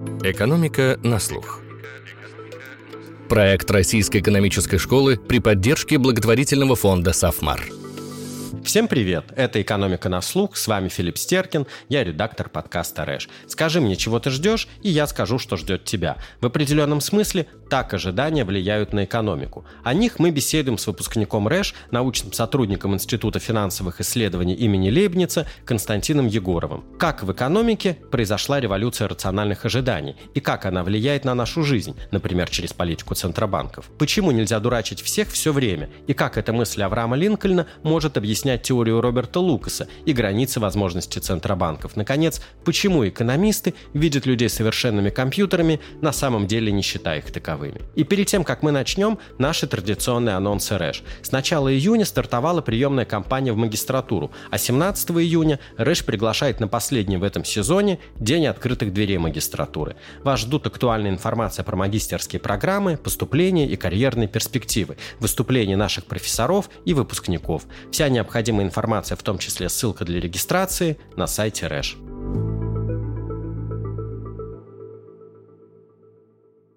Экономика на слух. Проект Российской экономической школы при поддержке благотворительного фонда «Сафмар». Всем привет! Это «Экономика на слух», с вами Филипп Стеркин, я редактор подкаста «Рэш». Скажи мне, чего ты ждешь, и я скажу, что ждет тебя. В определенном смысле так ожидания влияют на экономику. О них мы беседуем с выпускником РЭШ, научным сотрудником Института финансовых исследований имени Лейбница Константином Егоровым. Как в экономике произошла революция рациональных ожиданий и как она влияет на нашу жизнь, например, через политику центробанков. Почему нельзя дурачить всех все время и как эта мысль Авраама Линкольна может объяснять теорию Роберта Лукаса и границы возможностей центробанков. Наконец, почему экономисты видят людей совершенными компьютерами, на самом деле не считая их таковыми таковыми. И перед тем, как мы начнем, наши традиционные анонсы РЭШ. С начала июня стартовала приемная кампания в магистратуру, а 17 июня РЭШ приглашает на последний в этом сезоне День открытых дверей магистратуры. Вас ждут актуальная информация про магистерские программы, поступления и карьерные перспективы, выступления наших профессоров и выпускников. Вся необходимая информация, в том числе ссылка для регистрации, на сайте РЭШ.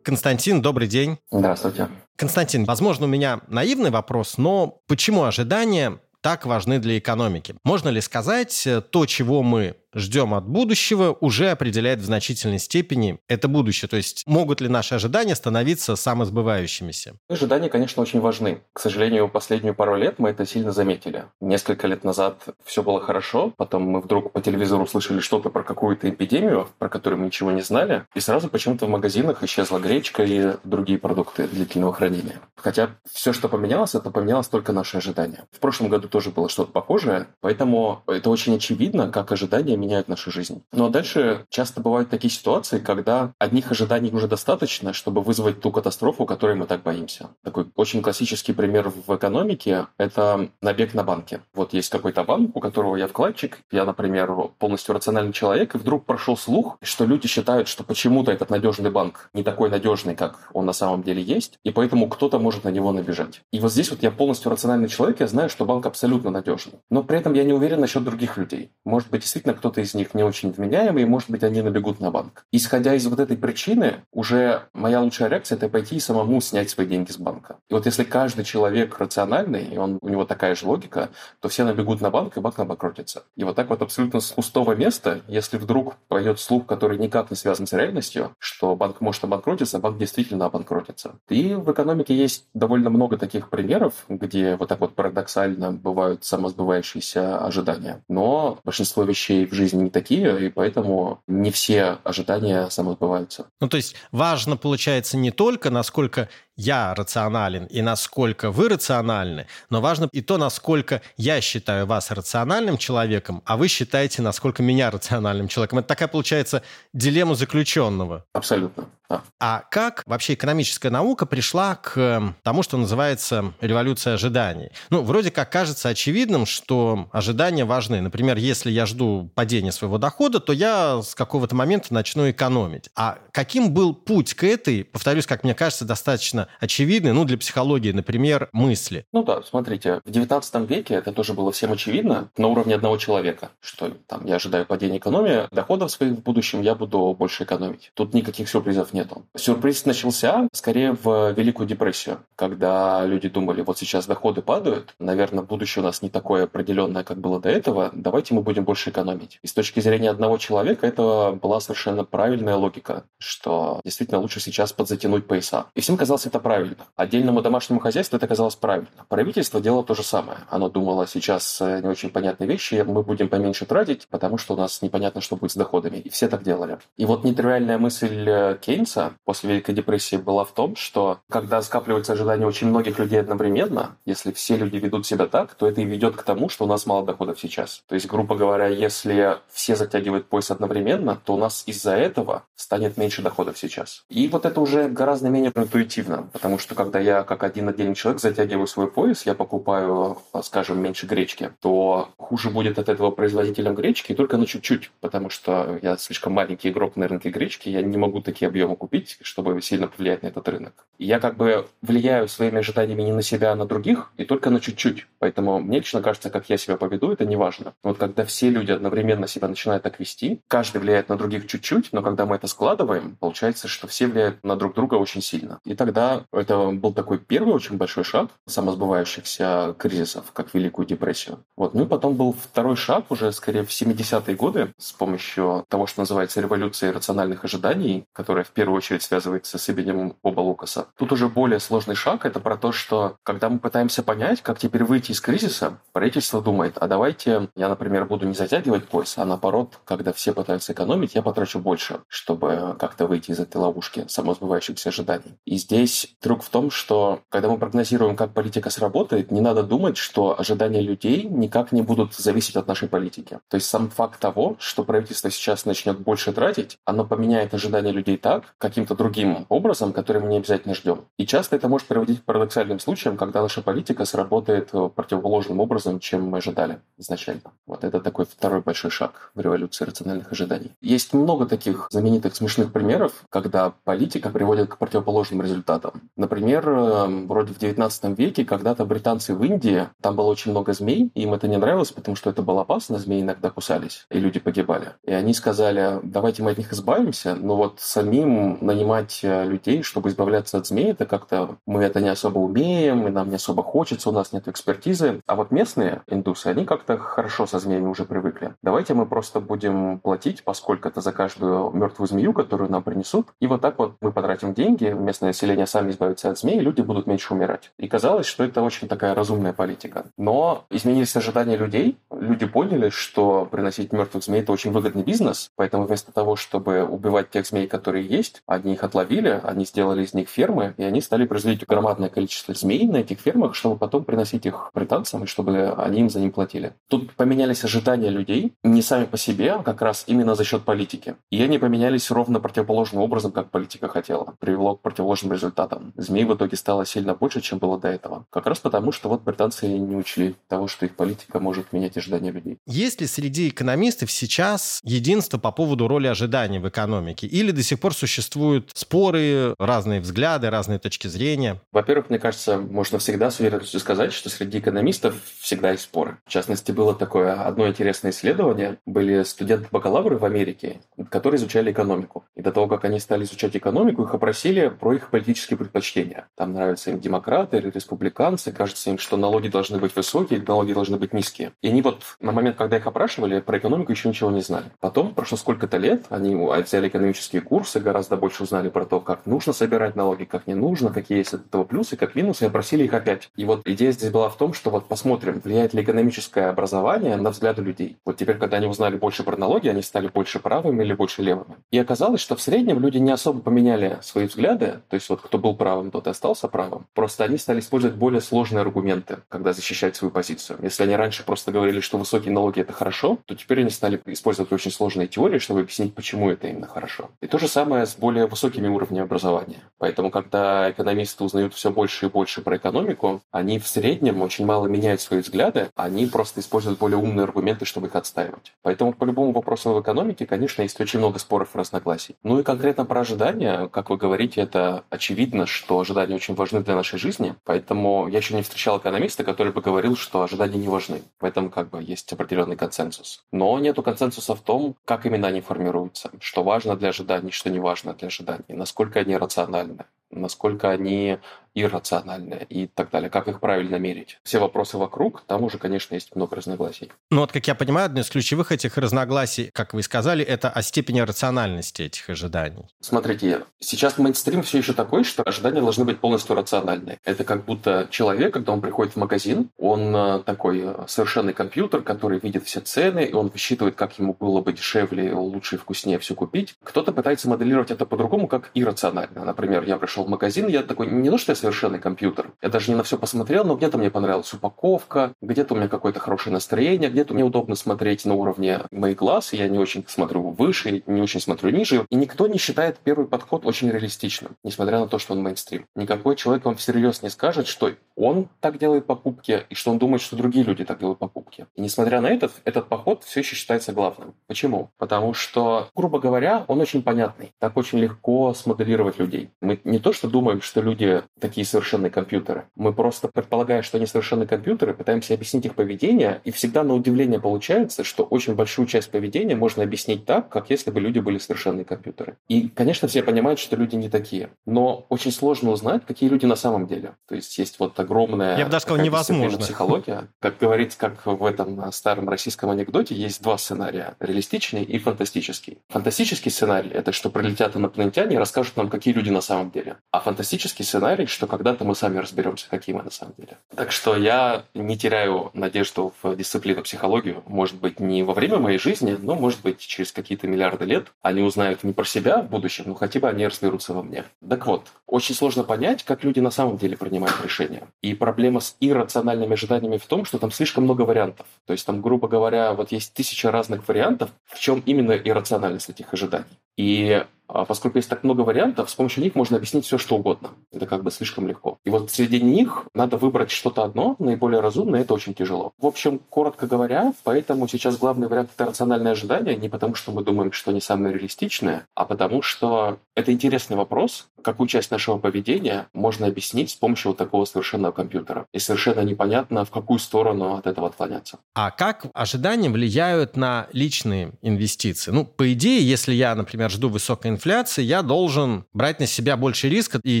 Константин, добрый день. Здравствуйте. Константин, возможно, у меня наивный вопрос, но почему ожидания так важны для экономики? Можно ли сказать, э, то, чего мы ждем от будущего, уже определяет в значительной степени это будущее. То есть могут ли наши ожидания становиться самосбывающимися? Ожидания, конечно, очень важны. К сожалению, последнюю пару лет мы это сильно заметили. Несколько лет назад все было хорошо, потом мы вдруг по телевизору услышали что-то про какую-то эпидемию, про которую мы ничего не знали, и сразу почему-то в магазинах исчезла гречка и другие продукты длительного хранения. Хотя все, что поменялось, это поменялось только наши ожидания. В прошлом году тоже было что-то похожее, поэтому это очень очевидно, как ожидания меняют нашу жизнь. Но дальше часто бывают такие ситуации, когда одних ожиданий уже достаточно, чтобы вызвать ту катастрофу, которой мы так боимся. Такой очень классический пример в экономике – это набег на банке. Вот есть какой-то банк, у которого я вкладчик, я, например, полностью рациональный человек, и вдруг прошел слух, что люди считают, что почему-то этот надежный банк не такой надежный, как он на самом деле есть, и поэтому кто-то может на него набежать. И вот здесь вот я полностью рациональный человек, я знаю, что банк абсолютно надежный. Но при этом я не уверен насчет других людей. Может быть, действительно кто-то из них не очень вменяемый, и, может быть, они набегут на банк. Исходя из вот этой причины, уже моя лучшая реакция – это пойти и самому снять свои деньги с банка. И вот если каждый человек рациональный, и он, у него такая же логика, то все набегут на банк, и банк обанкротится. И вот так вот абсолютно с пустого места, если вдруг пойдет слух, который никак не связан с реальностью, что банк может обанкротиться, банк действительно обанкротится. И в экономике есть довольно много таких примеров, где вот так вот парадоксально бывают самосбывающиеся ожидания. Но большинство вещей в жизни не такие, и поэтому не все ожидания самосбываются. Ну, то есть важно, получается, не только, насколько я рационален и насколько вы рациональны, но важно и то, насколько я считаю вас рациональным человеком, а вы считаете, насколько меня рациональным человеком. Это такая, получается, дилемма заключенного. Абсолютно. Да. А как вообще экономическая наука пришла к тому, что называется революция ожиданий? Ну, вроде как кажется очевидным, что ожидания важны. Например, если я жду падения своего дохода, то я с какого-то момента начну экономить. А каким был путь к этой, повторюсь, как мне кажется, достаточно очевидны, ну, для психологии, например, мысли. Ну да, смотрите, в 19 веке это тоже было всем очевидно на уровне одного человека, что там я ожидаю падения экономии, доходов своих в будущем я буду больше экономить. Тут никаких сюрпризов нету. Сюрприз начался скорее в Великую депрессию, когда люди думали, вот сейчас доходы падают, наверное, будущее у нас не такое определенное, как было до этого, давайте мы будем больше экономить. И с точки зрения одного человека это была совершенно правильная логика, что действительно лучше сейчас подзатянуть пояса. И всем казалось это правильно. Отдельному домашнему хозяйству это казалось правильно. Правительство делало то же самое. Оно думало, сейчас э, не очень понятные вещи, мы будем поменьше тратить, потому что у нас непонятно, что будет с доходами. И все так делали. И вот нетривиальная мысль э, Кейнса после Великой депрессии была в том, что когда скапливаются ожидания очень многих людей одновременно, если все люди ведут себя так, то это и ведет к тому, что у нас мало доходов сейчас. То есть, грубо говоря, если все затягивают пояс одновременно, то у нас из-за этого станет меньше доходов сейчас. И вот это уже гораздо менее интуитивно потому что когда я как один отдельный человек затягиваю свой пояс, я покупаю, скажем, меньше гречки, то хуже будет от этого производителям гречки только на чуть-чуть, потому что я слишком маленький игрок на рынке гречки, я не могу такие объемы купить, чтобы сильно повлиять на этот рынок. Я как бы влияю своими ожиданиями не на себя, а на других, и только на чуть-чуть. Поэтому мне лично кажется, как я себя поведу, это не важно. Вот когда все люди одновременно себя начинают так вести, каждый влияет на других чуть-чуть, но когда мы это складываем, получается, что все влияют на друг друга очень сильно. И тогда это был такой первый очень большой шаг самосбывающихся кризисов, как Великую депрессию. Вот. Ну и потом был второй шаг уже скорее в 70-е годы с помощью того, что называется революцией рациональных ожиданий, которая в первую очередь связывается с именем Боба Лукаса. Тут уже более сложный шаг. Это про то, что когда мы пытаемся понять, как теперь выйти из кризиса, правительство думает, а давайте я, например, буду не затягивать пояс, а наоборот, когда все пытаются экономить, я потрачу больше, чтобы как-то выйти из этой ловушки самосбывающихся ожиданий. И здесь трюк в том, что когда мы прогнозируем, как политика сработает, не надо думать, что ожидания людей никак не будут зависеть от нашей политики. То есть сам факт того, что правительство сейчас начнет больше тратить, оно поменяет ожидания людей так, каким-то другим образом, который мы не обязательно ждем. И часто это может приводить к парадоксальным случаям, когда наша политика сработает противоположным образом, чем мы ожидали изначально. Вот это такой второй большой шаг в революции рациональных ожиданий. Есть много таких знаменитых смешных примеров, когда политика приводит к противоположным результатам. Например, э, вроде в 19 веке когда-то британцы в Индии, там было очень много змей, и им это не нравилось, потому что это было опасно, змеи иногда кусались, и люди погибали. И они сказали, давайте мы от них избавимся, но вот самим нанимать э, людей, чтобы избавляться от змей, это как-то мы это не особо умеем, и нам не особо хочется, у нас нет экспертизы. А вот местные индусы, они как-то хорошо со змеями уже привыкли. Давайте мы просто будем платить, поскольку это за каждую мертвую змею, которую нам принесут. И вот так вот мы потратим деньги, местное население сами избавится от змей, и люди будут меньше умирать. И казалось, что это очень такая разумная политика. Но изменились ожидания людей. Люди поняли, что приносить мертвых змей – это очень выгодный бизнес. Поэтому вместо того, чтобы убивать тех змей, которые есть, они их отловили, они сделали из них фермы, и они стали производить громадное количество змей на этих фермах, чтобы потом приносить их британцам, и чтобы они им за ним платили. Тут поменялись ожидания людей не сами по себе, а как раз именно за счет политики. И они поменялись ровно противоположным образом, как политика хотела. Привело к противоположным результатам. Змей в итоге стало сильно больше, чем было до этого. Как раз потому, что вот британцы не учли того, что их политика может менять ожидания людей. Есть ли среди экономистов сейчас единство по поводу роли ожиданий в экономике? Или до сих пор существуют споры, разные взгляды, разные точки зрения? Во-первых, мне кажется, можно всегда с уверенностью сказать, что среди экономистов всегда есть споры. В частности, было такое одно интересное исследование. Были студенты-бакалавры в Америке, которые изучали экономику. И до того, как они стали изучать экономику, их опросили про их политические предпочтения. Там нравятся им демократы или республиканцы. Кажется им, что налоги должны быть высокие, налоги должны быть низкие. И они вот на момент, когда их опрашивали, про экономику еще ничего не знали. Потом, прошло сколько-то лет, они взяли экономические курсы, гораздо больше узнали про то, как нужно собирать налоги, как не нужно, какие есть от этого плюсы, как минусы, и опросили их опять. И вот идея здесь была в том, что вот посмотрим, влияет ли экономическое образование на взгляды людей. Вот теперь, когда они узнали больше про налоги, они стали больше правыми или больше левыми. И оказалось, что в среднем люди не особо поменяли свои взгляды, то есть вот кто был правым, тот и остался правым. Просто они стали использовать более сложные аргументы, когда защищать свою позицию. Если они раньше просто говорили, что высокие налоги это хорошо, то теперь они стали использовать очень сложные теории, чтобы объяснить, почему это именно хорошо. И то же самое с более высокими уровнями образования. Поэтому, когда экономисты узнают все больше и больше про экономику, они в среднем очень мало меняют свои взгляды, они просто используют более умные аргументы, чтобы их отстаивать. Поэтому по любому вопросу в экономике, конечно, есть очень много споров и разногласий. Ну и конкретно про ожидания, как вы говорите, это очевидно, что ожидания очень важны для нашей жизни, поэтому я еще не встречал экономиста, который бы говорил, что ожидания не важны. В этом как бы есть определенный консенсус. Но нету консенсуса в том, как именно они формируются, что важно для ожиданий, что не важно для ожиданий, насколько они рациональны насколько они иррациональные и так далее, как их правильно мерить. Все вопросы вокруг, там уже, конечно, есть много разногласий. Ну вот, как я понимаю, одно из ключевых этих разногласий, как вы сказали, это о степени рациональности этих ожиданий. Смотрите, сейчас мейнстрим все еще такой, что ожидания должны быть полностью рациональные. Это как будто человек, когда он приходит в магазин, он э, такой э, совершенный компьютер, который видит все цены, и он высчитывает, как ему было бы дешевле, лучше и вкуснее все купить. Кто-то пытается моделировать это по-другому, как иррационально. Например, я пришел в магазин, я такой, не то, что я совершенный компьютер. Я даже не на все посмотрел, но где-то мне понравилась упаковка, где-то у меня какое-то хорошее настроение, где-то мне удобно смотреть на уровне моих глаз, я не очень смотрю выше, не очень смотрю ниже. И никто не считает первый подход очень реалистичным, несмотря на то, что он мейнстрим. Никакой человек вам всерьез не скажет, что он так делает покупки, и что он думает, что другие люди так делают покупки. И несмотря на этот, этот подход все еще считается главным. Почему? Потому что, грубо говоря, он очень понятный. Так очень легко смоделировать людей. Мы не то, что думаем, что люди такие совершенные компьютеры. Мы просто, предполагая, что они совершенные компьютеры, пытаемся объяснить их поведение, и всегда на удивление получается, что очень большую часть поведения можно объяснить так, как если бы люди были совершенные компьютеры. И, конечно, все понимают, что люди не такие. Но очень сложно узнать, какие люди на самом деле. То есть есть вот огромная... Я бы даже сказал, невозможно. Психология. Как говорить, как в этом старом российском анекдоте, есть два сценария. Реалистичный и фантастический. Фантастический сценарий – это что прилетят инопланетяне и расскажут нам, какие люди на самом деле. А фантастический сценарий, что когда-то мы сами разберемся, какие мы на самом деле. Так что я не теряю надежду в дисциплину психологию. Может быть, не во время моей жизни, но, может быть, через какие-то миллиарды лет они узнают не про себя в будущем, но хотя бы они разберутся во мне. Так вот, очень сложно понять, как люди на самом деле принимают решения. И проблема с иррациональными ожиданиями в том, что там слишком много вариантов. То есть там, грубо говоря, вот есть тысяча разных вариантов, в чем именно иррациональность этих ожиданий. И поскольку есть так много вариантов, с помощью них можно объяснить все, что угодно. Это как бы слишком легко. И вот среди них надо выбрать что-то одно, наиболее разумное, это очень тяжело. В общем, коротко говоря, поэтому сейчас главный вариант – это рациональное ожидание, не потому что мы думаем, что они самые реалистичные, а потому что это интересный вопрос, какую часть нашего поведения можно объяснить с помощью вот такого совершенного компьютера. И совершенно непонятно, в какую сторону от этого отклоняться. А как ожидания влияют на личные инвестиции? Ну, по идее, если я, например, жду высокой инфляции, я должен брать на себя больше риска и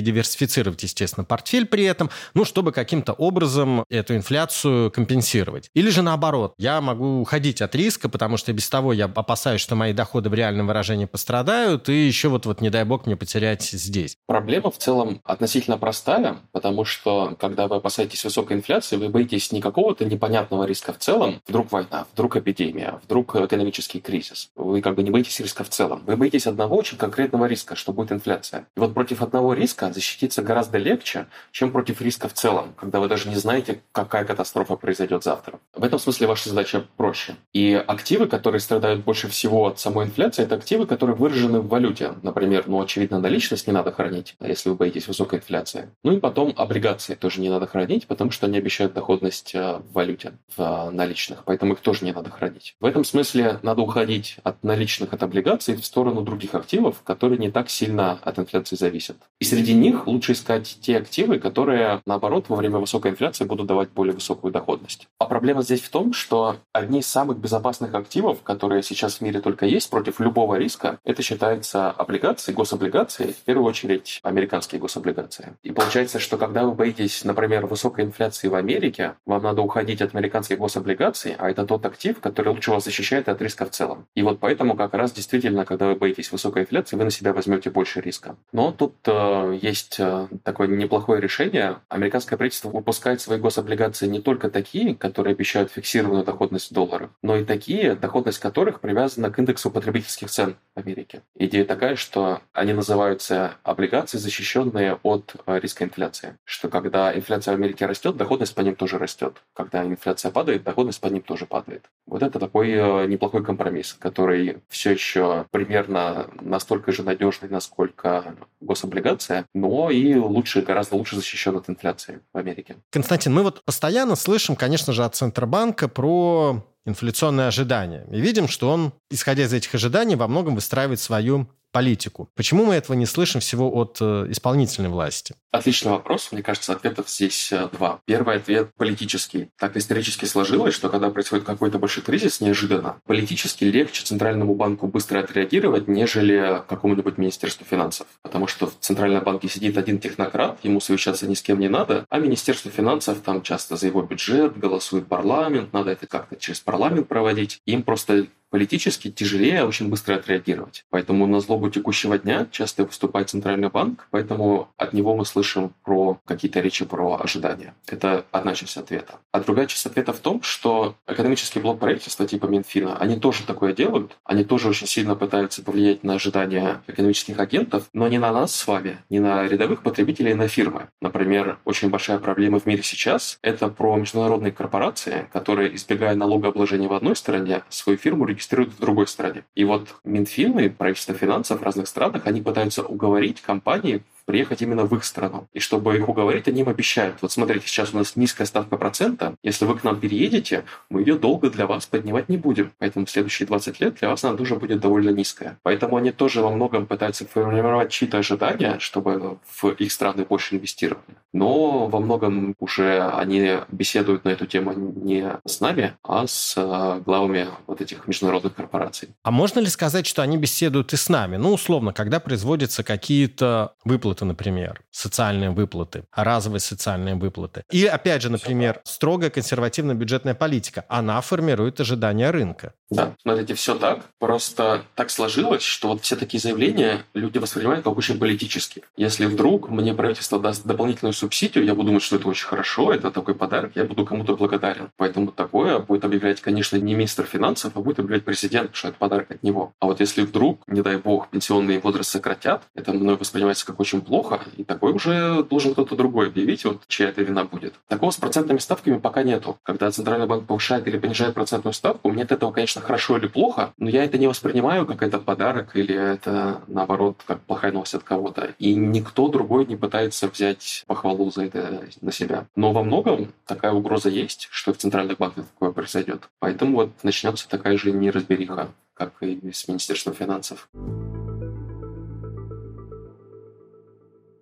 диверсифицировать, естественно, портфель при этом, ну, чтобы каким-то образом эту инфляцию компенсировать. Или же наоборот, я могу уходить от риска, потому что без того я опасаюсь, что мои доходы в реальном выражении пострадают, и еще вот, вот не дай бог, мне потерять здесь. Проблема в целом относительно простая, потому что, когда вы опасаетесь высокой инфляции, вы боитесь не какого-то непонятного риска в целом, вдруг война, вдруг эпидемия, вдруг экономический кризис. Вы как бы не боитесь риска в целом. Вы боитесь одного очень конкретного риска, что будет инфляция. И вот против одного риска защититься гораздо легче, чем против риска в целом, когда вы даже не знаете, какая катастрофа произойдет завтра. В этом смысле ваша задача проще. И активы, которые страдают больше всего от самой инфляции, это активы, которые выражены в валюте. Например, ну, очевидно, наличность не надо хранить, если вы боитесь высокой инфляции. Ну и потом облигации тоже не надо хранить, потому что они обещают доходность э, в валюте, в э, наличных, поэтому их тоже не надо хранить. В этом смысле надо уходить от наличных, от облигаций в сторону других активов, которые не так сильно от инфляции зависят. И среди них лучше искать те активы, которые, наоборот, во время высокой инфляции будут давать более высокую доходность. А проблема здесь в том, что одни из самых безопасных активов, которые сейчас в мире только есть против любого риска, это считается облигации, гособлигации, в первую очередь американские гособлигации. И получается, что когда вы боитесь, например, высокой инфляции в Америке, вам надо уходить от американских гособлигаций, а это тот актив, который лучше вас защищает от риска в целом. И вот поэтому как раз действительно, когда вы боитесь высокой инфляции, инфляции, вы на себя возьмете больше риска. Но тут э, есть э, такое неплохое решение. Американское правительство выпускает свои гособлигации не только такие, которые обещают фиксированную доходность в но и такие, доходность которых привязана к индексу потребительских цен в Америке. Идея такая, что они называются облигации, защищенные от э, риска инфляции. Что когда инфляция в Америке растет, доходность по ним тоже растет. Когда инфляция падает, доходность по ним тоже падает. Вот это такой э, неплохой компромисс, который все еще примерно настолько настолько же надежный, насколько гособлигация, но и лучше, гораздо лучше защищен от инфляции в Америке. Константин, мы вот постоянно слышим, конечно же, от Центробанка про инфляционные ожидания. И видим, что он, исходя из этих ожиданий, во многом выстраивает свою политику. Почему мы этого не слышим всего от э, исполнительной власти? Отличный вопрос. Мне кажется, ответов здесь э, два. Первый ответ политический. Так исторически сложилось, что когда происходит какой-то большой кризис неожиданно, политически легче Центральному банку быстро отреагировать, нежели какому-нибудь Министерству финансов. Потому что в Центральном банке сидит один технократ, ему совещаться ни с кем не надо, а Министерство финансов там часто за его бюджет голосует парламент, надо это как-то через парламент проводить. Им просто политически тяжелее очень быстро отреагировать. Поэтому на злобу текущего дня часто выступает Центральный банк, поэтому от него мы слышим про какие-то речи про ожидания. Это одна часть ответа. А другая часть ответа в том, что экономический блок правительства типа Минфина, они тоже такое делают, они тоже очень сильно пытаются повлиять на ожидания экономических агентов, но не на нас с вами, не на рядовых потребителей, а на фирмы. Например, очень большая проблема в мире сейчас – это про международные корпорации, которые, избегая налогообложения в одной стране, свою фирму в другой стране. И вот Минфин и правительство финансов разных странах, они пытаются уговорить компании приехать именно в их страну. И чтобы их уговорить, они им обещают. Вот смотрите, сейчас у нас низкая ставка процента. Если вы к нам переедете, мы ее долго для вас поднимать не будем. Поэтому следующие 20 лет для вас она тоже будет довольно низкая. Поэтому они тоже во многом пытаются формировать чьи-то ожидания, чтобы в их страны больше инвестировали. Но во многом уже они беседуют на эту тему не с нами, а с э, главами вот этих международных корпораций. А можно ли сказать, что они беседуют и с нами? Ну, условно, когда производятся какие-то выплаты выплаты, например, социальные выплаты, разовые социальные выплаты. И, опять же, например, строгая консервативная бюджетная политика. Она формирует ожидания рынка. Да, смотрите, все так. Просто так сложилось, что вот все такие заявления люди воспринимают как очень политические. Если вдруг мне правительство даст дополнительную субсидию, я буду думать, что это очень хорошо, это такой подарок, я буду кому-то благодарен. Поэтому такое будет объявлять, конечно, не министр финансов, а будет объявлять президент, что это подарок от него. А вот если вдруг, не дай бог, пенсионный возраст сократят, это мной воспринимается как очень плохо, и такой уже должен кто-то другой объявить, вот чья это вина будет. Такого с процентными ставками пока нету. Когда Центральный банк повышает или понижает процентную ставку, мне от этого, конечно, хорошо или плохо, но я это не воспринимаю как это подарок или это, наоборот, как плохая новость от кого-то. И никто другой не пытается взять похвалу за это на себя. Но во многом такая угроза есть, что в Центральных банках такое произойдет. Поэтому вот начнется такая же неразбериха, как и с Министерством финансов.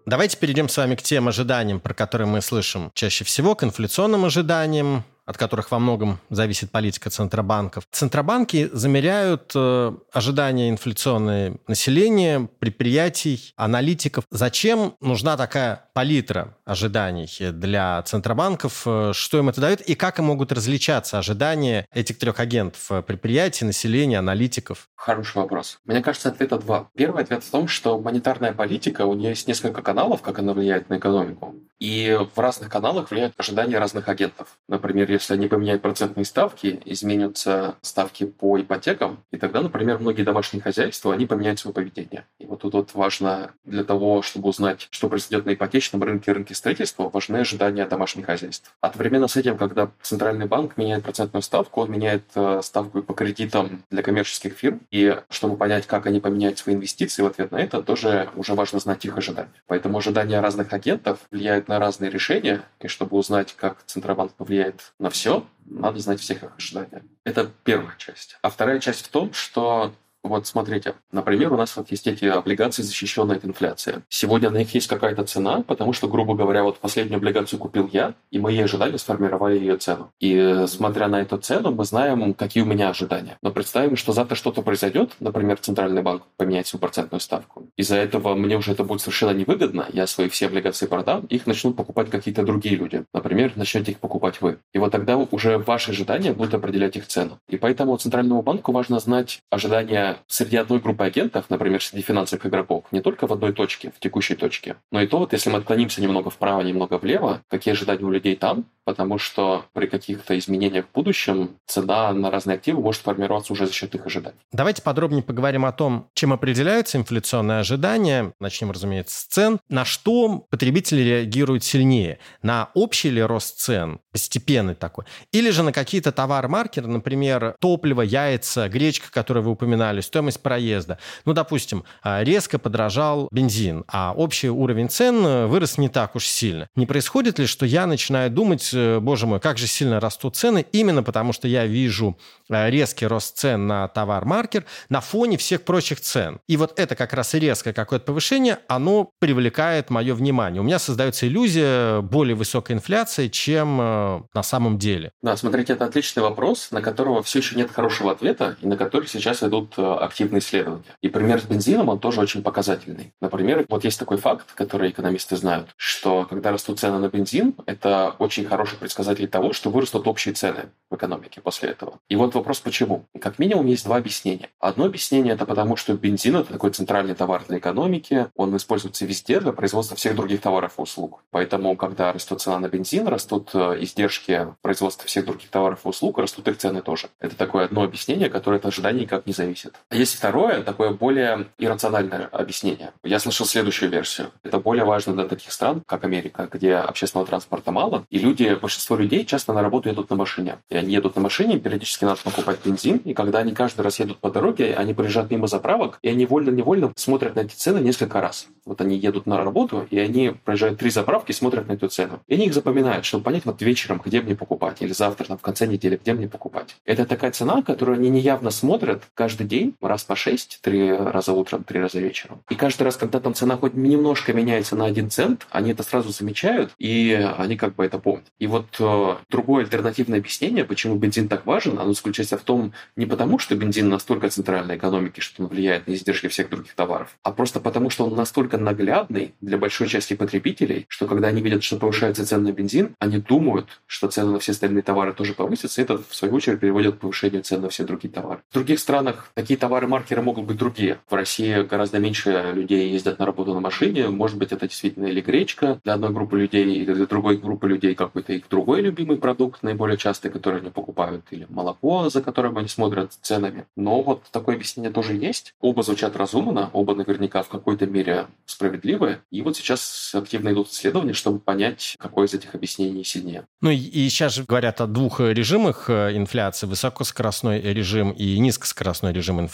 Давайте перейдем с вами к тем ожиданиям, про которые мы слышим чаще всего, к инфляционным ожиданиям, от которых во многом зависит политика центробанков. Центробанки замеряют э, ожидания инфляционные населения, предприятий, аналитиков. Зачем нужна такая палитра ожиданий для центробанков? Э, что им это дает и как им могут различаться ожидания этих трех агентов э, – предприятий, населения, аналитиков? Хороший вопрос. Мне кажется, ответа два. Первый ответ в том, что монетарная политика, у нее есть несколько каналов, как она влияет на экономику. И в разных каналах влияют ожидания разных агентов. Например, если они поменяют процентные ставки, изменятся ставки по ипотекам, и тогда, например, многие домашние хозяйства, они поменяют свое поведение. И вот тут вот важно для того, чтобы узнать, что происходит на ипотечном рынке, рынке строительства, важны ожидания домашних хозяйств. Одновременно с этим, когда Центральный банк меняет процентную ставку, он меняет э, ставку по кредитам для коммерческих фирм, и чтобы понять, как они поменяют свои инвестиции в ответ на это, тоже уже важно знать их ожидания. Поэтому ожидания разных агентов влияют на разные решения, и чтобы узнать, как Центробанк повлияет на все, надо знать всех их ожидания. Это первая часть. А вторая часть в том, что вот смотрите, например, у нас вот есть эти облигации, защищенные от инфляции. Сегодня на них есть какая-то цена, потому что, грубо говоря, вот последнюю облигацию купил я, и мои ожидания сформировали ее цену. И смотря на эту цену, мы знаем, какие у меня ожидания. Но представим, что завтра что-то произойдет, например, Центральный банк поменяет свою процентную ставку. Из-за этого мне уже это будет совершенно невыгодно. Я свои все облигации продам, их начнут покупать какие-то другие люди. Например, начнете их покупать вы. И вот тогда уже ваши ожидания будут определять их цену. И поэтому Центральному банку важно знать ожидания среди одной группы агентов, например, среди финансовых игроков, не только в одной точке, в текущей точке, но и то, вот если мы отклонимся немного вправо, немного влево, какие ожидания у людей там, потому что при каких-то изменениях в будущем цена на разные активы может формироваться уже за счет их ожиданий. Давайте подробнее поговорим о том, чем определяются инфляционные ожидания. Начнем, разумеется, с цен. На что потребители реагируют сильнее? На общий ли рост цен, постепенный такой? Или же на какие-то товар-маркеры, например, топливо, яйца, гречка, которую вы упоминали, стоимость проезда. Ну, допустим, а, резко подорожал бензин, а общий уровень цен вырос не так уж сильно. Не происходит ли, что я начинаю думать, Э, боже мой, как же сильно растут цены, именно потому что я вижу э, резкий рост цен на товар-маркер на фоне всех прочих цен. И вот это как раз резкое какое-то повышение, оно привлекает мое внимание. У меня создается иллюзия более высокой инфляции, чем э, на самом деле. Да, смотрите, это отличный вопрос, на которого все еще нет хорошего ответа, и на который сейчас идут активные исследования. И пример с бензином, он тоже очень показательный. Например, вот есть такой факт, который экономисты знают, что когда растут цены на бензин, это очень хороший предсказатель того, что вырастут общие цены в экономике после этого. И вот вопрос, почему? Как минимум есть два объяснения. Одно объяснение – это потому, что бензин – это такой центральный товар для экономики, он используется везде для производства всех других товаров и услуг. Поэтому, когда растет цена на бензин, растут э, издержки производства всех других товаров и услуг, растут их цены тоже. Это такое одно объяснение, которое от ожиданий никак не зависит. Есть второе, такое более иррациональное объяснение. Я слышал следующую версию. Это более важно для таких стран, как Америка, где общественного транспорта мало, и люди, большинство людей часто на работу едут на машине. И они едут на машине, периодически надо покупать бензин, и когда они каждый раз едут по дороге, они проезжают мимо заправок, и они вольно-невольно смотрят на эти цены несколько раз. Вот они едут на работу, и они проезжают три заправки, смотрят на эту цену. И они их запоминают, чтобы понять вот вечером, где мне покупать, или завтра, там, в конце недели, где мне покупать. Это такая цена, которую они неявно смотрят каждый день, раз по шесть, три раза утром, три раза вечером. И каждый раз, когда там цена хоть немножко меняется на один цент, они это сразу замечают, и они как бы это помнят. И вот э, другое альтернативное объяснение, почему бензин так важен, оно заключается в том, не потому, что бензин настолько центральной экономики, что он влияет на издержки всех других товаров, а просто потому, что он настолько наглядный для большой части потребителей, что когда они видят, что повышается цена на бензин, они думают, что цены на все остальные товары тоже повысятся, и это, в свою очередь, приводит к повышению цен на все другие товары. В других странах такие товары-маркеры могут быть другие. В России гораздо меньше людей ездят на работу на машине. Может быть, это действительно или гречка для одной группы людей, или для другой группы людей какой-то их другой любимый продукт, наиболее частый, который они покупают, или молоко, за которым они смотрят ценами. Но вот такое объяснение тоже есть. Оба звучат разумно, оба наверняка в какой-то мере справедливы. И вот сейчас активно идут исследования, чтобы понять, какое из этих объяснений сильнее. Ну и сейчас же говорят о двух режимах э, инфляции. Высокоскоростной режим и низкоскоростной режим инфляции.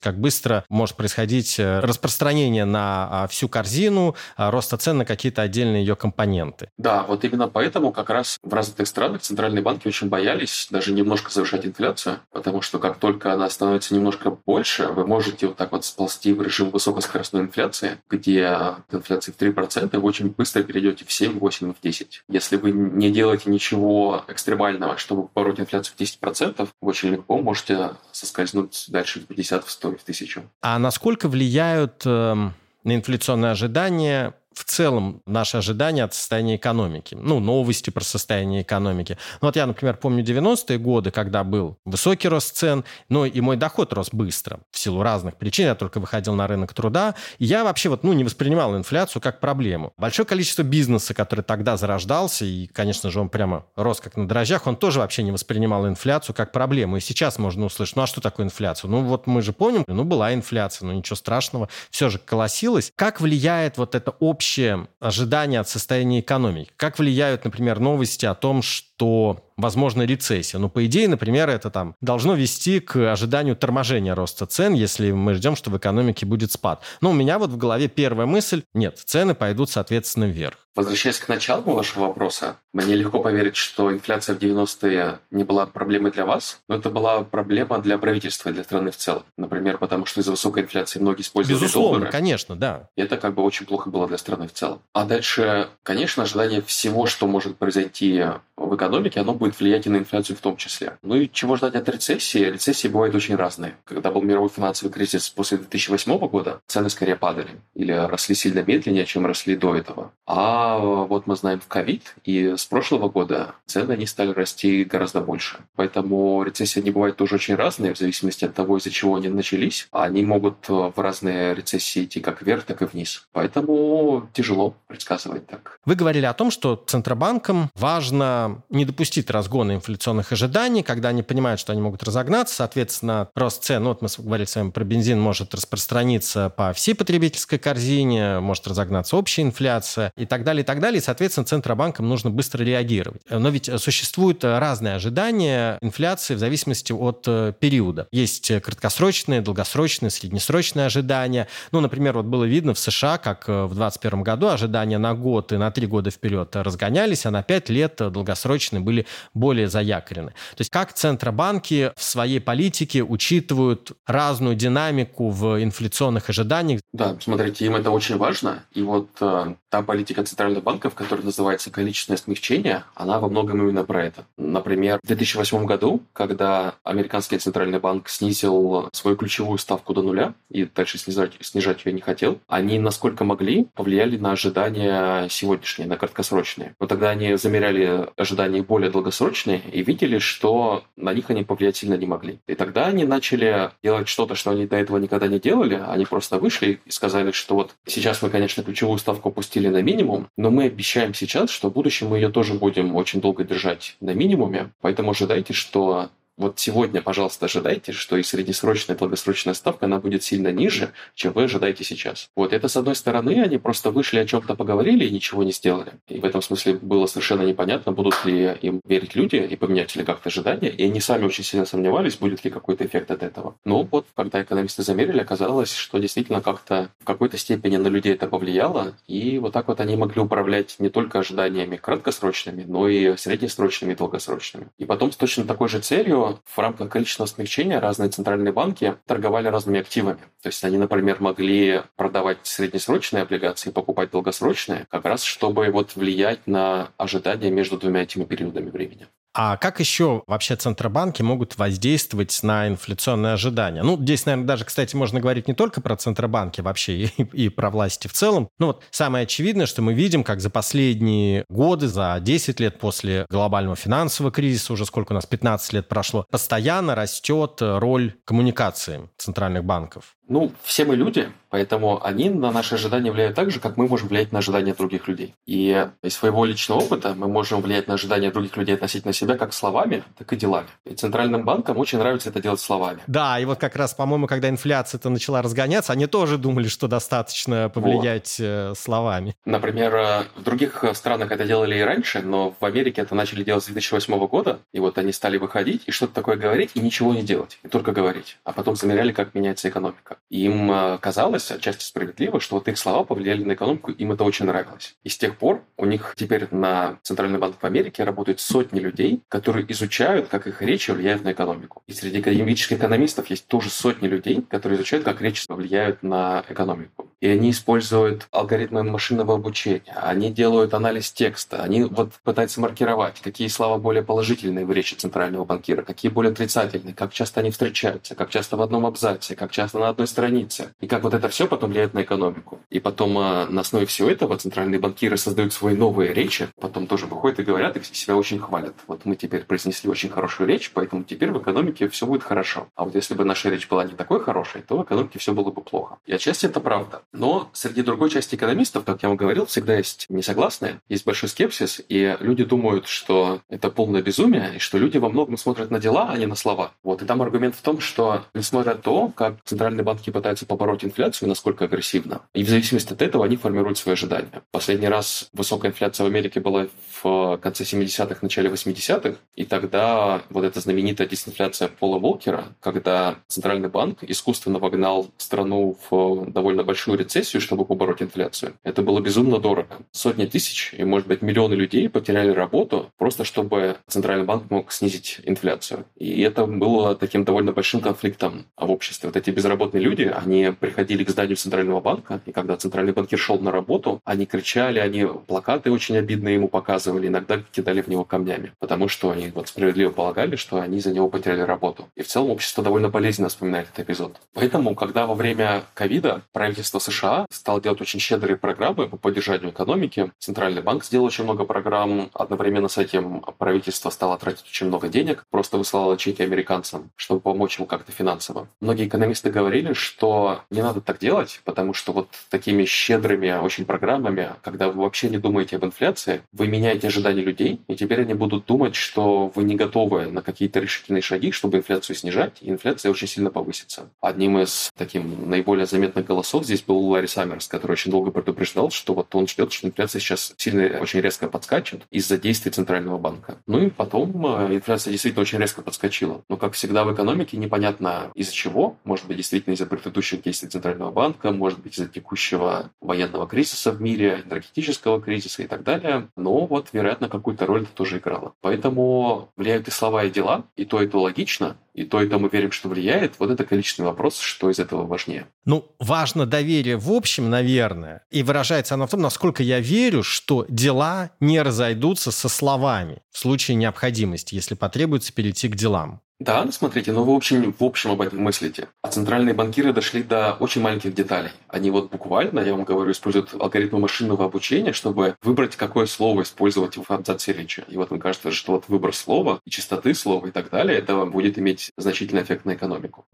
Как быстро может происходить э, распространение на а, всю корзину, а, роста цен на какие-то отдельные ее компоненты. Да, вот именно поэтому как раз в развитых странах центральные банки очень боялись даже немножко завышать инфляцию, потому что как только она становится немножко больше, вы можете вот так вот сползти в режим высокоскоростной инфляции, где инфляция в 3%, вы очень быстро перейдете в 7, 8, в 10. Если вы не делаете ничего экстремального, чтобы побороть инфляцию в 10%, вы очень легко можете соскользнуть дальше в 50, в 100, в 1000. А насколько влияют э, инфляционные ожидания в целом наши ожидания от состояния экономики. Ну, новости про состояние экономики. Ну, вот я, например, помню 90-е годы, когда был высокий рост цен, но и мой доход рос быстро в силу разных причин. Я только выходил на рынок труда. И я вообще вот, ну, не воспринимал инфляцию как проблему. Большое количество бизнеса, который тогда зарождался, и, конечно же, он прямо рос как на дрожжах, он тоже вообще не воспринимал инфляцию как проблему. И сейчас можно услышать, ну, а что такое инфляция? Ну, вот мы же помним, ну, была инфляция, ну, ничего страшного. Все же колосилось. Как влияет вот это общее общее ожидание от состояния экономики? Как влияют, например, новости о том, что возможно рецессия? Ну, по идее, например, это там должно вести к ожиданию торможения роста цен, если мы ждем, что в экономике будет спад. Но у меня вот в голове первая мысль, нет, цены пойдут, соответственно, вверх. Возвращаясь к началу вашего вопроса, мне легко поверить, что инфляция в 90-е не была проблемой для вас, но это была проблема для правительства для страны в целом. Например, потому что из-за высокой инфляции многие использовали Безусловно, доллары. конечно, да. И это как бы очень плохо было для страны в целом. А дальше, конечно, ожидание всего, что может произойти в экономике, оно будет влиять и на инфляцию в том числе. Ну и чего ждать от рецессии? Рецессии бывают очень разные. Когда был мировой финансовый кризис после 2008 года, цены скорее падали или росли сильно медленнее, чем росли до этого. А вот мы знаем в ковид, и с прошлого года цены они стали расти гораздо больше. Поэтому рецессии не бывают тоже очень разные, в зависимости от того, из-за чего они начались. Они могут в разные рецессии идти как вверх, так и вниз. Поэтому тяжело предсказывать так. Вы говорили о том, что Центробанкам важно не допустить разгона инфляционных ожиданий, когда они понимают, что они могут разогнаться, соответственно, рост цен, ну вот мы говорили с вами про бензин, может распространиться по всей потребительской корзине, может разогнаться общая инфляция и так далее, и так далее. И, соответственно, Центробанкам нужно быстро реагировать. Но ведь существуют разные ожидания инфляции в зависимости от э, периода. Есть краткосрочные, долгосрочные, среднесрочные ожидания. Ну, например, вот было видно в США, как э, в 2021 году ожидания на год и на три года вперед разгонялись, а на пять лет долгосрочные долгосрочные были более заякорены. То есть как центробанки в своей политике учитывают разную динамику в инфляционных ожиданиях? Да, смотрите, им это очень важно. И вот э, та политика центральных банков, которая называется количественное смягчение, она во многом именно про это. Например, в 2008 году, когда американский центральный банк снизил свою ключевую ставку до нуля и дальше снижать, снижать ее не хотел, они насколько могли повлияли на ожидания сегодняшние, на краткосрочные. Но тогда они замеряли ожидания более долгосрочные и видели, что на них они повлиять сильно не могли. И тогда они начали делать что-то, что они до этого никогда не делали. Они просто вышли и сказали, что вот сейчас мы, конечно, ключевую ставку опустили на минимум, но мы обещаем сейчас, что в будущем мы ее тоже будем очень долго держать на минимуме. Поэтому ожидайте, что вот сегодня, пожалуйста, ожидайте, что и среднесрочная и долгосрочная ставка, она будет сильно ниже, чем вы ожидаете сейчас. Вот это, с одной стороны, они просто вышли о чем-то поговорили и ничего не сделали. И в этом смысле было совершенно непонятно, будут ли им верить люди и поменять ли как-то ожидания. И они сами очень сильно сомневались, будет ли какой-то эффект от этого. Но вот, когда экономисты замерили, оказалось, что действительно как-то в какой-то степени на людей это повлияло. И вот так вот они могли управлять не только ожиданиями краткосрочными, но и среднесрочными и долгосрочными. И потом с точно такой же целью в рамках количественного смягчения разные центральные банки торговали разными активами. То есть они, например, могли продавать среднесрочные облигации покупать долгосрочные, как раз чтобы вот влиять на ожидания между двумя этими периодами времени. А как еще вообще центробанки могут воздействовать на инфляционные ожидания? Ну, здесь, наверное, даже, кстати, можно говорить не только про центробанки вообще и, и про власти в целом. Ну вот самое очевидное, что мы видим, как за последние годы, за 10 лет после глобального финансового кризиса, уже сколько у нас, 15 лет прошло, постоянно растет роль коммуникации центральных банков. Ну, все мы люди, поэтому они на наши ожидания влияют так же, как мы можем влиять на ожидания других людей. И из своего личного опыта мы можем влиять на ожидания других людей относительно себя как словами, так и делами. И центральным банкам очень нравится это делать словами. Да, и вот как раз, по-моему, когда инфляция-то начала разгоняться, они тоже думали, что достаточно повлиять вот. Э, словами. Например, э, в других странах это делали и раньше, но в Америке это начали делать с 2008 года, и вот они стали выходить и что-то такое говорить, и ничего не делать, и только говорить. А потом замеряли, как меняется экономика им э, казалось, отчасти справедливо, что вот их слова повлияли на экономику, им это очень нравилось. И с тех пор у них теперь на Центральный банк в Америке работают сотни людей, которые изучают, как их речи влияют на экономику. И среди академических экономистов есть тоже сотни людей, которые изучают, как речи влияют на экономику. И они используют алгоритмы машинного обучения, они делают анализ текста, они вот пытаются маркировать, какие слова более положительные в речи центрального банкира, какие более отрицательные, как часто они встречаются, как часто в одном абзаце, как часто на одной странице. И как вот это все потом влияет на экономику. И потом а, на основе всего этого центральные банкиры создают свои новые речи, потом тоже выходят и говорят, и себя очень хвалят. Вот мы теперь произнесли очень хорошую речь, поэтому теперь в экономике все будет хорошо. А вот если бы наша речь была не такой хорошей, то в экономике все было бы плохо. И отчасти это правда. Но среди другой части экономистов, как я вам говорил, всегда есть несогласные, есть большой скепсис, и люди думают, что это полное безумие, и что люди во многом смотрят на дела, а не на слова. Вот. И там аргумент в том, что несмотря на то, как центральный банк банки пытаются побороть инфляцию, насколько агрессивно. И в зависимости от этого они формируют свои ожидания. Последний раз высокая инфляция в Америке была в конце 70-х, начале 80-х, и тогда вот эта знаменитая дисинфляция Пола Волкера, когда Центральный банк искусственно вогнал страну в довольно большую рецессию, чтобы побороть инфляцию. Это было безумно дорого. Сотни тысяч и, может быть, миллионы людей потеряли работу просто, чтобы Центральный банк мог снизить инфляцию. И это было таким довольно большим конфликтом в обществе. Вот эти безработные люди, они приходили к зданию Центрального банка, и когда Центральный банкир шел на работу, они кричали, они плакаты очень обидные ему показывали, иногда кидали в него камнями, потому что они вот справедливо полагали, что они за него потеряли работу. И в целом общество довольно болезненно вспоминает этот эпизод. Поэтому, когда во время ковида правительство США стало делать очень щедрые программы по поддержанию экономики, Центральный банк сделал очень много программ, одновременно с этим правительство стало тратить очень много денег, просто высылало чеки американцам, чтобы помочь им как-то финансово. Многие экономисты говорили, что не надо так делать, потому что вот такими щедрыми очень программами, когда вы вообще не думаете об инфляции, вы меняете ожидания людей, и теперь они будут думать, что вы не готовы на какие-то решительные шаги, чтобы инфляцию снижать, и инфляция очень сильно повысится. Одним из таких наиболее заметных голосов здесь был был Ларри Саммерс, который очень долго предупреждал, что вот он ждет, что инфляция сейчас сильно очень резко подскачет из-за действий Центрального банка. Ну и потом э, инфляция действительно очень резко подскочила. Но, как всегда в экономике, непонятно из-за чего. Может быть, действительно из-за предыдущих действий Центрального банка, может быть, из-за текущего военного кризиса в мире, энергетического кризиса и так далее. Но вот, вероятно, какую-то роль это тоже играло. Поэтому влияют и слова, и дела, и то, и то логично, и то, и то мы верим, что влияет. Вот это количественный вопрос, что из этого важнее. Ну, важно доверие в общем, наверное. И выражается оно в том, насколько я верю, что дела не разойдутся со словами в случае необходимости, если потребуется перейти к делам. Да, смотрите, ну вы очень в общем об этом мыслите. А центральные банкиры дошли до очень маленьких деталей. Они вот буквально, я вам говорю, используют алгоритмы машинного обучения, чтобы выбрать, какое слово использовать в абзаце речи. И вот мне кажется, что вот выбор слова и частоты слова и так далее, это будет иметь значительный эффект на экономику.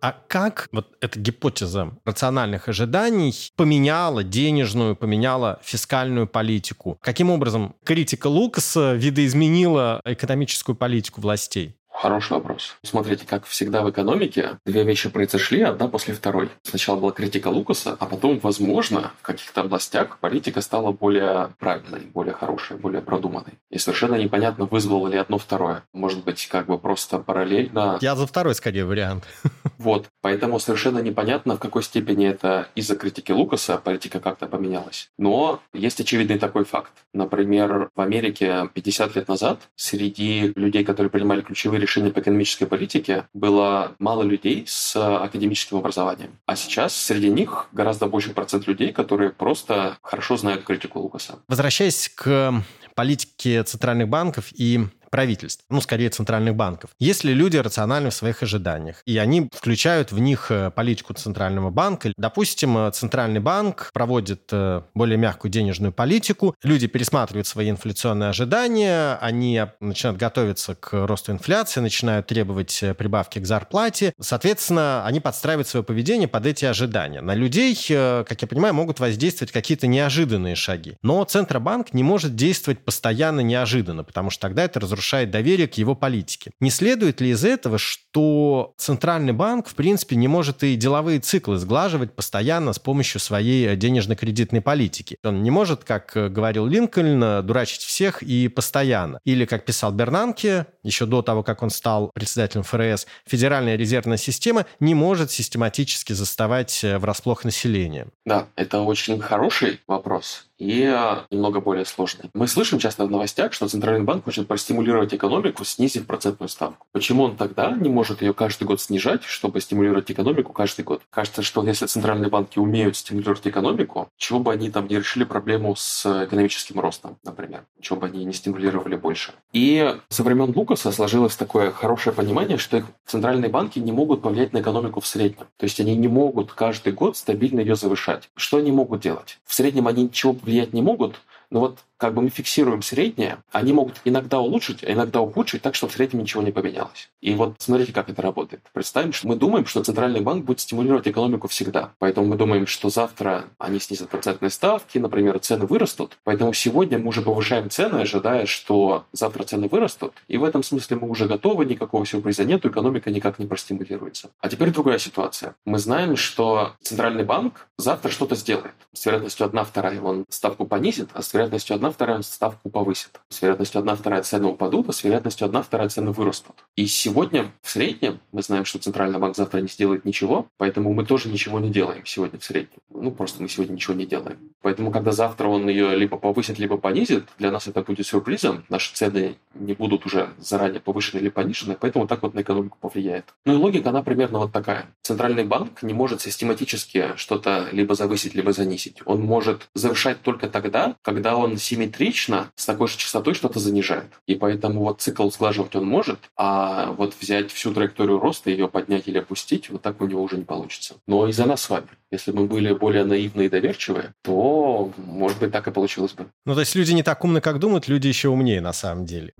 А как вот эта гипотеза рациональных ожиданий поменяла денежную, поменяла фискальную политику? Каким образом критика Лукаса видоизменила экономическую политику властей? Хороший вопрос. Смотрите, как всегда в экономике, две вещи произошли, одна после второй. Сначала была критика Лукаса, а потом, возможно, в каких-то областях политика стала более правильной, более хорошей, более продуманной. И совершенно непонятно, вызвало ли одно второе. Может быть, как бы просто параллельно... Я за второй, скорее, вариант. Вот. Поэтому совершенно непонятно, в какой степени это из-за критики Лукаса политика как-то поменялась. Но есть очевидный такой факт. Например, в Америке 50 лет назад среди людей, которые принимали ключевые решения по экономической политике, было мало людей с академическим образованием. А сейчас среди них гораздо больше процент людей, которые просто хорошо знают критику Лукаса. Возвращаясь к политике центральных банков и правительств, ну, скорее, центральных банков. Если люди рациональны в своих ожиданиях, и они включают в них э, политику центрального банка, допустим, э, центральный банк проводит э, более мягкую денежную политику, люди пересматривают свои инфляционные ожидания, они начинают готовиться к росту инфляции, начинают требовать прибавки к зарплате, соответственно, они подстраивают свое поведение под эти ожидания. На людей, как я понимаю, могут воздействовать какие-то неожиданные шаги. Но Центробанк не может действовать постоянно неожиданно, потому что тогда это разрушает разрушает доверие к его политике. Не следует ли из этого, что Центральный банк, в принципе, не может и деловые циклы сглаживать постоянно с помощью своей денежно-кредитной политики? Он не может, как говорил Линкольн, дурачить всех и постоянно. Или, как писал Бернанке, еще до того, как он стал председателем ФРС, Федеральная резервная система не может систематически заставать врасплох население. Да, это очень хороший вопрос и а, немного более сложный. Мы слышим часто в новостях, что Центральный банк хочет простимулировать экономику, снизив процентную ставку. Почему он тогда не может ее каждый год снижать, чтобы стимулировать экономику каждый год? Кажется, что если центральные банки умеют стимулировать экономику, чего бы они там не решили проблему с экономическим ростом, например, чего бы они не стимулировали больше. И со времен Лукаса сложилось такое хорошее понимание, что центральные банки не могут повлиять на экономику в среднем. То есть они не могут каждый год стабильно ее завышать. Что они могут делать? В среднем они ничего влиять не могут, но вот как бы мы фиксируем среднее, они могут иногда улучшить, а иногда ухудшить, так что в среднем ничего не поменялось. И вот смотрите, как это работает. Представим, что мы думаем, что Центральный банк будет стимулировать экономику всегда. Поэтому мы думаем, что завтра они снизят процентные ставки, например, цены вырастут. Поэтому сегодня мы уже повышаем цены, ожидая, что завтра цены вырастут. И в этом смысле мы уже готовы, никакого сюрприза нет, экономика никак не простимулируется. А теперь другая ситуация. Мы знаем, что Центральный банк завтра что-то сделает. С вероятностью 1 вторая он ставку понизит, а с вероятностью 1 вторая ставку повысит. С вероятностью 1 вторая цены упадут, а с вероятностью 1 вторая цены вырастут. И сегодня в среднем мы знаем, что Центральный банк завтра не сделает ничего, поэтому мы тоже ничего не делаем сегодня в среднем. Ну, просто мы сегодня ничего не делаем. Поэтому, когда завтра он ее либо повысит, либо понизит, для нас это будет сюрпризом. Наши цены не будут уже заранее повышены или понижены, поэтому так вот на экономику повлияет. Ну и логика, она примерно вот такая. Центральный банк не может систематически что-то либо завысить, либо занизить. Он может завышать только тогда, когда он симметрично с такой же частотой что-то занижает. И поэтому вот цикл сглаживать он может, а вот взять всю траекторию роста, ее поднять или опустить, вот так у него уже не получится. Но из-за нас с вами. Если бы мы были более наивные и доверчивые, то, может быть, так и получилось бы. Ну, то есть люди не так умны, как думают, люди еще умнее на самом деле.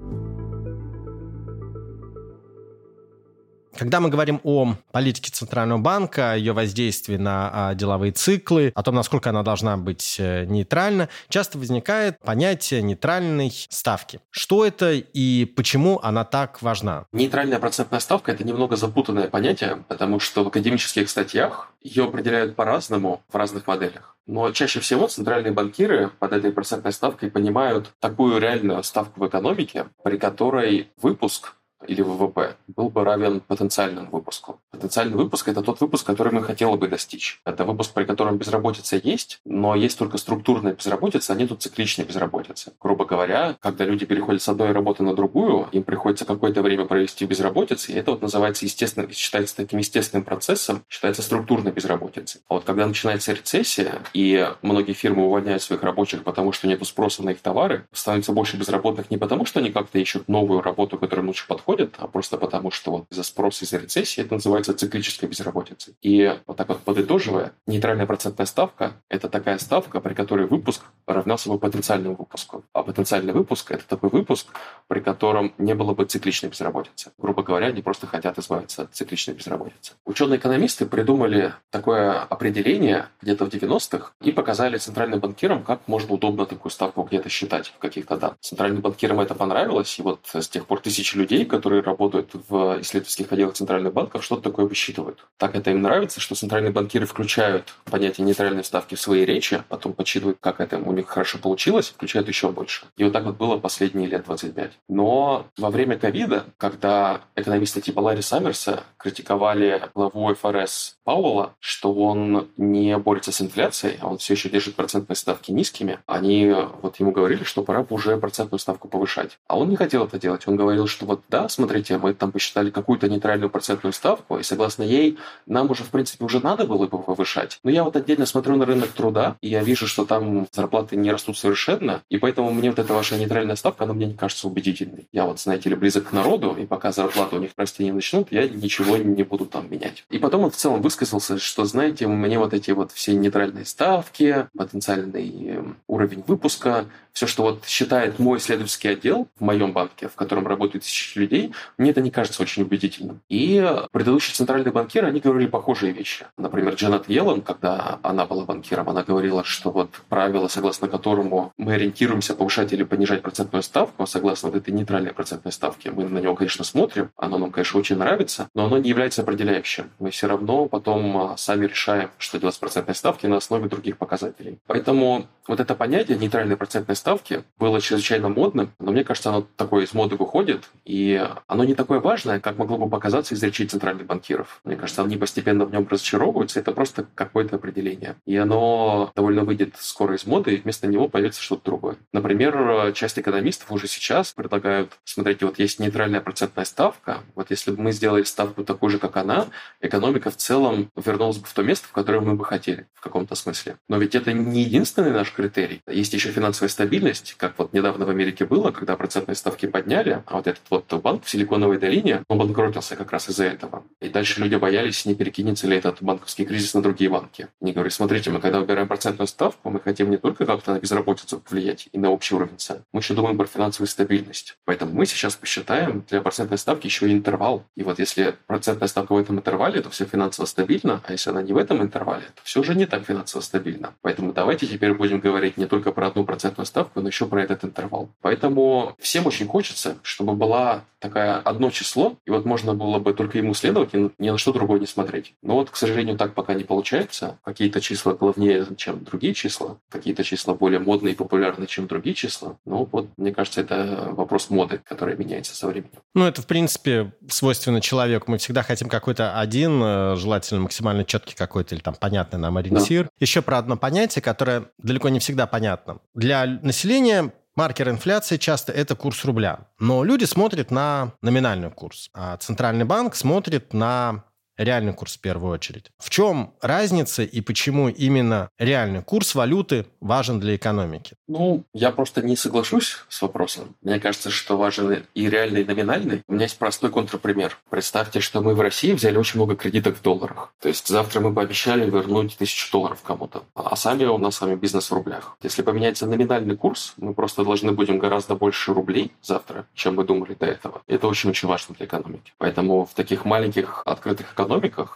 Когда мы говорим о политике Центрального банка, ее воздействии на а, деловые циклы, о том, насколько она должна быть э, нейтральна, часто возникает понятие нейтральной ставки. Что это и почему она так важна? Нейтральная процентная ставка – это немного запутанное понятие, потому что в академических статьях ее определяют по-разному в разных моделях. Но чаще всего центральные банкиры под этой процентной ставкой понимают такую реальную ставку в экономике, при которой выпуск или ВВП был бы равен потенциальному выпуску. Потенциальный выпуск – это тот выпуск, который мы хотели бы достичь. Это выпуск, при котором безработица есть, но есть только структурная безработица, а нету цикличной безработицы. Грубо говоря, когда люди переходят с одной работы на другую, им приходится какое-то время провести в безработице, и это вот называется естественно, считается таким естественным процессом, считается структурной безработицей. А вот когда начинается рецессия, и многие фирмы увольняют своих рабочих, потому что нет спроса на их товары, становится больше безработных не потому, что они как-то ищут новую работу, которая лучше подходит, происходит, а просто потому, что вот из-за спроса, из-за рецессии это называется циклической безработицей. И вот так вот подытоживая, нейтральная процентная ставка – это такая ставка, при которой выпуск равнялся бы потенциальному выпуску. А потенциальный выпуск – это такой выпуск, при котором не было бы цикличной безработицы. Грубо говоря, они просто хотят избавиться от цикличной безработицы. Ученые-экономисты придумали такое определение где-то в 90-х и показали центральным банкирам, как можно удобно такую ставку где-то считать в каких-то данных. Центральным банкирам это понравилось, и вот с тех пор тысячи людей, которые работают в исследовательских отделах центральных банков, что-то такое высчитывают. Так это им нравится, что центральные банкиры включают понятие нейтральной ставки в свои речи, потом подсчитывают, как это у них хорошо получилось, включают еще больше. И вот так вот было последние лет 25. Но во время ковида, когда экономисты типа Ларри Саммерса критиковали главу ФРС Пауэлла, что он не борется с инфляцией, а он все еще держит процентные ставки низкими, они вот ему говорили, что пора бы уже процентную ставку повышать. А он не хотел это делать. Он говорил, что вот да, смотрите, мы там посчитали какую-то нейтральную процентную ставку, и согласно ей нам уже, в принципе, уже надо было бы повышать. Но я вот отдельно смотрю на рынок труда, и я вижу, что там зарплаты не растут совершенно, и поэтому мне вот эта ваша нейтральная ставка, она мне не кажется убедительной. Я вот, знаете ли, близок к народу, и пока зарплаты у них расти не начнут, я ничего не буду там менять. И потом он в целом высказался, что, знаете, мне вот эти вот все нейтральные ставки, потенциальный эм, уровень выпуска, все, что вот считает мой исследовательский отдел в моем банке, в котором работает тысячи людей, мне это не кажется очень убедительным. И предыдущие центральные банкиры, они говорили похожие вещи. Например, Джанет Йеллен, когда она была банкиром, она говорила, что вот правило, согласно которому мы ориентируемся повышать или понижать процентную ставку, согласно вот этой нейтральной процентной ставке, мы на него, конечно, смотрим, оно нам, конечно, очень нравится, но оно не является определяющим. Мы все равно потом а, сами решаем, что делать с процентной ставки на основе других показателей. Поэтому вот это понятие нейтральной процентной ставки было чрезвычайно модным, но мне кажется, оно такое из моды выходит, и оно не такое важное, как могло бы показаться из речей центральных банкиров. Мне кажется, они постепенно в нем разочаровываются, это просто какое-то определение. И оно довольно выйдет скоро из моды, вместо него появится что-то другое. Например, часть экономистов уже сейчас предлагают, смотрите, вот есть нейтральная процентная ставка, вот если бы мы сделали ставку такую же, как она, экономика в целом вернулась бы в то место, в которое мы бы хотели, в каком-то смысле. Но ведь это не единственный наш критерий. Есть еще финансовая стабильность, как вот недавно в Америке было, когда процентные ставки подняли, а вот этот вот банк в Силиконовой долине, он банкротился как раз из-за этого. И дальше люди боялись, не перекинется ли этот банковский кризис на другие банки. Они говорят, смотрите, мы когда выбираем процентную ставку, мы хотим не только как-то на безработицу влиять и на общий уровень цен, мы еще думаем про финансовую стабильность. Поэтому мы сейчас посчитаем для процентной ставки еще и интервал. И вот если процентная ставка в этом интервале, то все финансово стабильно, а если она не в этом интервале, то все уже не так финансово стабильно. Поэтому давайте теперь будем говорить не только про одну процентную ставку, но еще про этот интервал. Поэтому всем очень хочется, чтобы была такая одно число, и вот можно было бы только ему следовать и ни на что другое не смотреть. Но вот, к сожалению, так пока не получается. Какие-то числа главнее, чем другие числа, какие-то числа более модные и популярные, чем другие числа. Ну вот, мне кажется, это вопрос моды, который меняется со временем. Ну, это, в принципе, свойственно человеку. Мы всегда хотим какой-то один, э, желательно максимально четкий какой-то или там понятный нам ориентир. Да. Еще про одно понятие, которое далеко не всегда понятно. Для населения Маркер инфляции часто это курс рубля. Но люди смотрят на номинальный курс, а Центральный банк смотрит на реальный курс в первую очередь. В чем разница и почему именно реальный курс валюты важен для экономики? Ну, я просто не соглашусь с вопросом. Мне кажется, что важен и реальный, и номинальный. У меня есть простой контрпример. Представьте, что мы в России взяли очень много кредитов в долларах. То есть завтра мы пообещали вернуть тысячу долларов кому-то. А сами у нас с вами бизнес в рублях. Если поменяется номинальный курс, мы просто должны будем гораздо больше рублей завтра, чем мы думали до этого. Это очень-очень важно для экономики. Поэтому в таких маленьких открытых экономиках,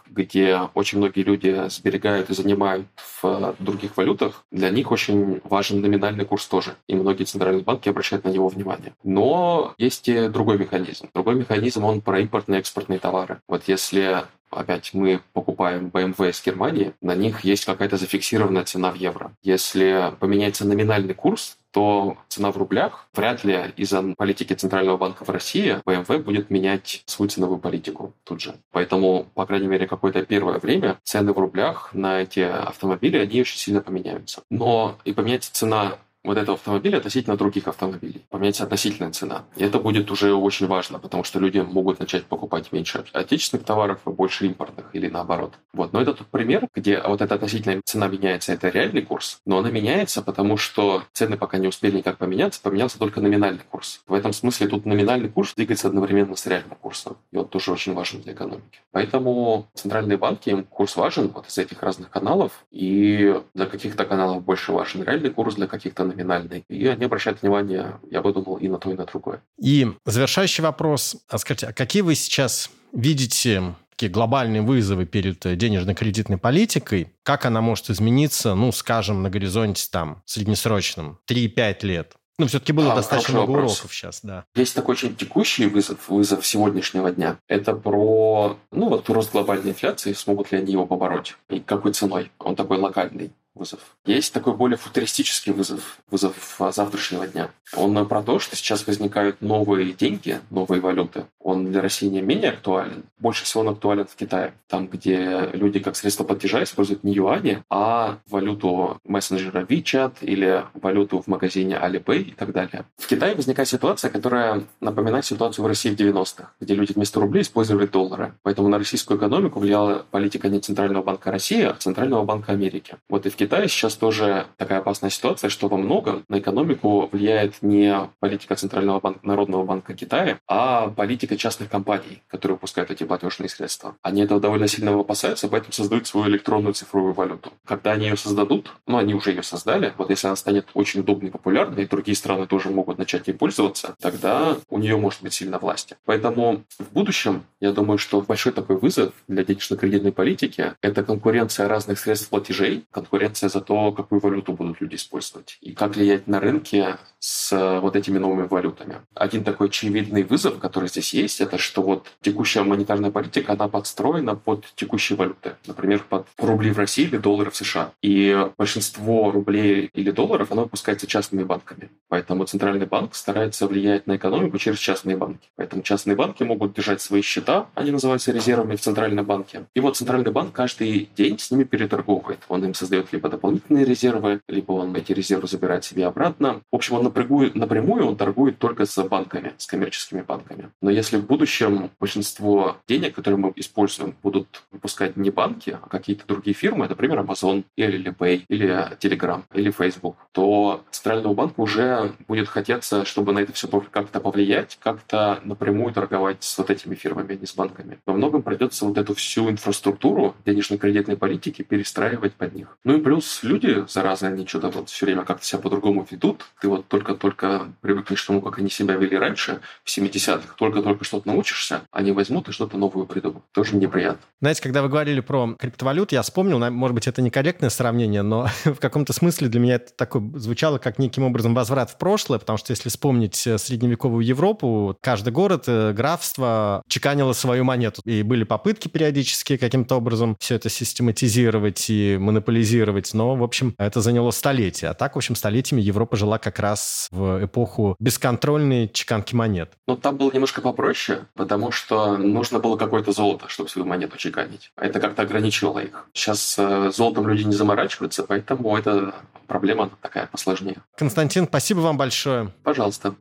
где очень многие люди сберегают и занимают в других валютах, для них очень важен номинальный курс тоже. И многие центральные банки обращают на него внимание. Но есть и другой механизм. Другой механизм, он про импортные и экспортные товары. Вот если опять мы покупаем BMW из Германии, на них есть какая-то зафиксированная цена в евро. Если поменяется номинальный курс, то цена в рублях вряд ли из-за политики Центрального банка в России BMW будет менять свою ценовую политику тут же. Поэтому, по крайней мере, какое-то первое время цены в рублях на эти автомобили, они очень сильно поменяются. Но и поменяется цена вот этого автомобиля относительно других автомобилей. Поменяется относительная цена. И это будет уже очень важно, потому что люди могут начать покупать меньше отечественных товаров и больше импортных или наоборот. Вот. Но это тот пример, где вот эта относительная цена меняется, это реальный курс, но она меняется, потому что цены пока не успели никак поменяться, поменялся только номинальный курс. В этом смысле тут номинальный курс двигается одновременно с реальным курсом. И он тоже очень важен для экономики. Поэтому центральные банки, им курс важен вот из этих разных каналов, и для каких-то каналов больше важен реальный курс, для каких-то номинальный. И они обращают внимание, я бы думал, и на то, и на другое. И завершающий вопрос. А скажите, а какие вы сейчас видите такие глобальные вызовы перед денежно-кредитной политикой, как она может измениться, ну, скажем, на горизонте там среднесрочном, 3-5 лет? Ну, все-таки было а, достаточно много вопрос. уроков сейчас, да. Есть такой очень текущий вызов, вызов сегодняшнего дня. Это про, ну, вот рост глобальной инфляции, смогут ли они его побороть и какой ценой. Он такой локальный вызов. Есть такой более футуристический вызов, вызов завтрашнего дня. Он про то, что сейчас возникают новые деньги, новые валюты. Он для России не менее актуален. Больше всего он актуален в Китае. Там, где люди как средство платежа используют не юани, а валюту мессенджера WeChat или валюту в магазине Alipay и так далее. В Китае возникает ситуация, которая напоминает ситуацию в России в 90-х, где люди вместо рублей использовали доллары. Поэтому на российскую экономику влияла политика не Центрального банка России, а Центрального банка Америки. Вот и в Китае Китае сейчас тоже такая опасная ситуация, что во многом на экономику влияет не политика Центрального банка, Народного банка Китая, а политика частных компаний, которые выпускают эти платежные средства. Они этого довольно сильно опасаются, поэтому создают свою электронную цифровую валюту. Когда они ее создадут, ну, они уже ее создали, вот если она станет очень удобной и популярной, и другие страны тоже могут начать ей пользоваться, тогда у нее может быть сильно власти. Поэтому в будущем, я думаю, что большой такой вызов для денежно-кредитной политики – это конкуренция разных средств платежей, конкуренция конкуренция за то, какую валюту будут люди использовать и как влиять на рынки с э, вот этими новыми валютами. Один такой очевидный вызов, который здесь есть, это что вот текущая монетарная политика, она подстроена под текущие валюты. Например, под рубли в России или доллары в США. И большинство рублей или долларов, оно выпускается частными банками. Поэтому Центральный банк старается влиять на экономику через частные банки. Поэтому частные банки могут держать свои счета, они называются резервами в Центральном банке. И вот Центральный банк каждый день с ними переторговывает. Он им создает либо дополнительные резервы, либо он эти резервы забирает себе обратно. В общем, он напрямую, напрямую он торгует только с банками, с коммерческими банками. Но если в будущем большинство денег, которые мы используем, будут выпускать не банки, а какие-то другие фирмы, например, Amazon или Alipay, или Telegram, или Facebook, то Центральному банку уже будет хотеться, чтобы на это все как-то повлиять, как-то напрямую торговать с вот этими фирмами, а не с банками. Во многом придется вот эту всю инфраструктуру денежно-кредитной политики перестраивать под них. Ну и плюс плюс люди, зараза, они что-то вот все время как-то себя по-другому ведут. Ты вот только-только привыкнешь к тому, как они себя вели раньше, в 70-х. Только-только что-то научишься, они возьмут и что-то новое придумают. Тоже неприятно. Знаете, когда вы говорили про криптовалют, я вспомнил, может быть, это некорректное сравнение, но в каком-то смысле для меня это такое звучало как неким образом возврат в прошлое, потому что если вспомнить э, средневековую Европу, каждый город, э, графство чеканило свою монету. И были попытки периодически каким-то образом все это систематизировать и монополизировать быть, но, в общем, это заняло столетия. А так, в общем, столетиями Европа жила как раз в эпоху бесконтрольной чеканки монет. Ну, там было немножко попроще, потому что нужно было какое-то золото, чтобы свою монету чеканить. А это как-то ограничивало их. Сейчас э, золотом люди не заморачиваются, поэтому эта проблема такая посложнее. Константин, спасибо вам большое. Пожалуйста.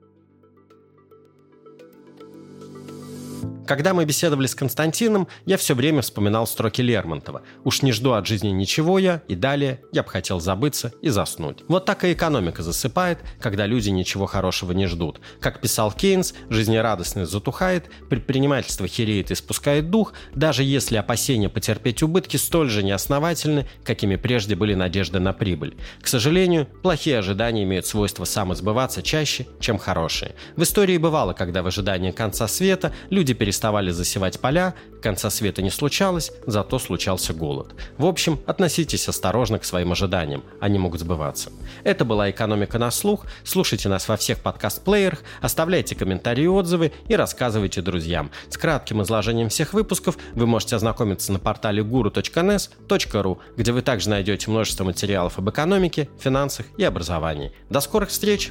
Когда мы беседовали с Константином, я все время вспоминал строки Лермонтова. «Уж не жду от жизни ничего я, и далее я бы хотел забыться и заснуть». Вот так и экономика засыпает, когда люди ничего хорошего не ждут. Как писал Кейнс, жизнерадостность затухает, предпринимательство хереет и спускает дух, даже если опасения потерпеть убытки столь же неосновательны, какими прежде были надежды на прибыль. К сожалению, плохие ожидания имеют свойство самосбываться чаще, чем хорошие. В истории бывало, когда в ожидании конца света люди перестали переставали засевать поля, конца света не случалось, зато случался голод. В общем, относитесь осторожно к своим ожиданиям, они могут сбываться. Это была «Экономика на слух». Слушайте нас во всех подкаст-плеерах, оставляйте комментарии и отзывы и рассказывайте друзьям. С кратким изложением всех выпусков вы можете ознакомиться на портале guru.nes.ru, где вы также найдете множество материалов об экономике, финансах и образовании. До скорых встреч!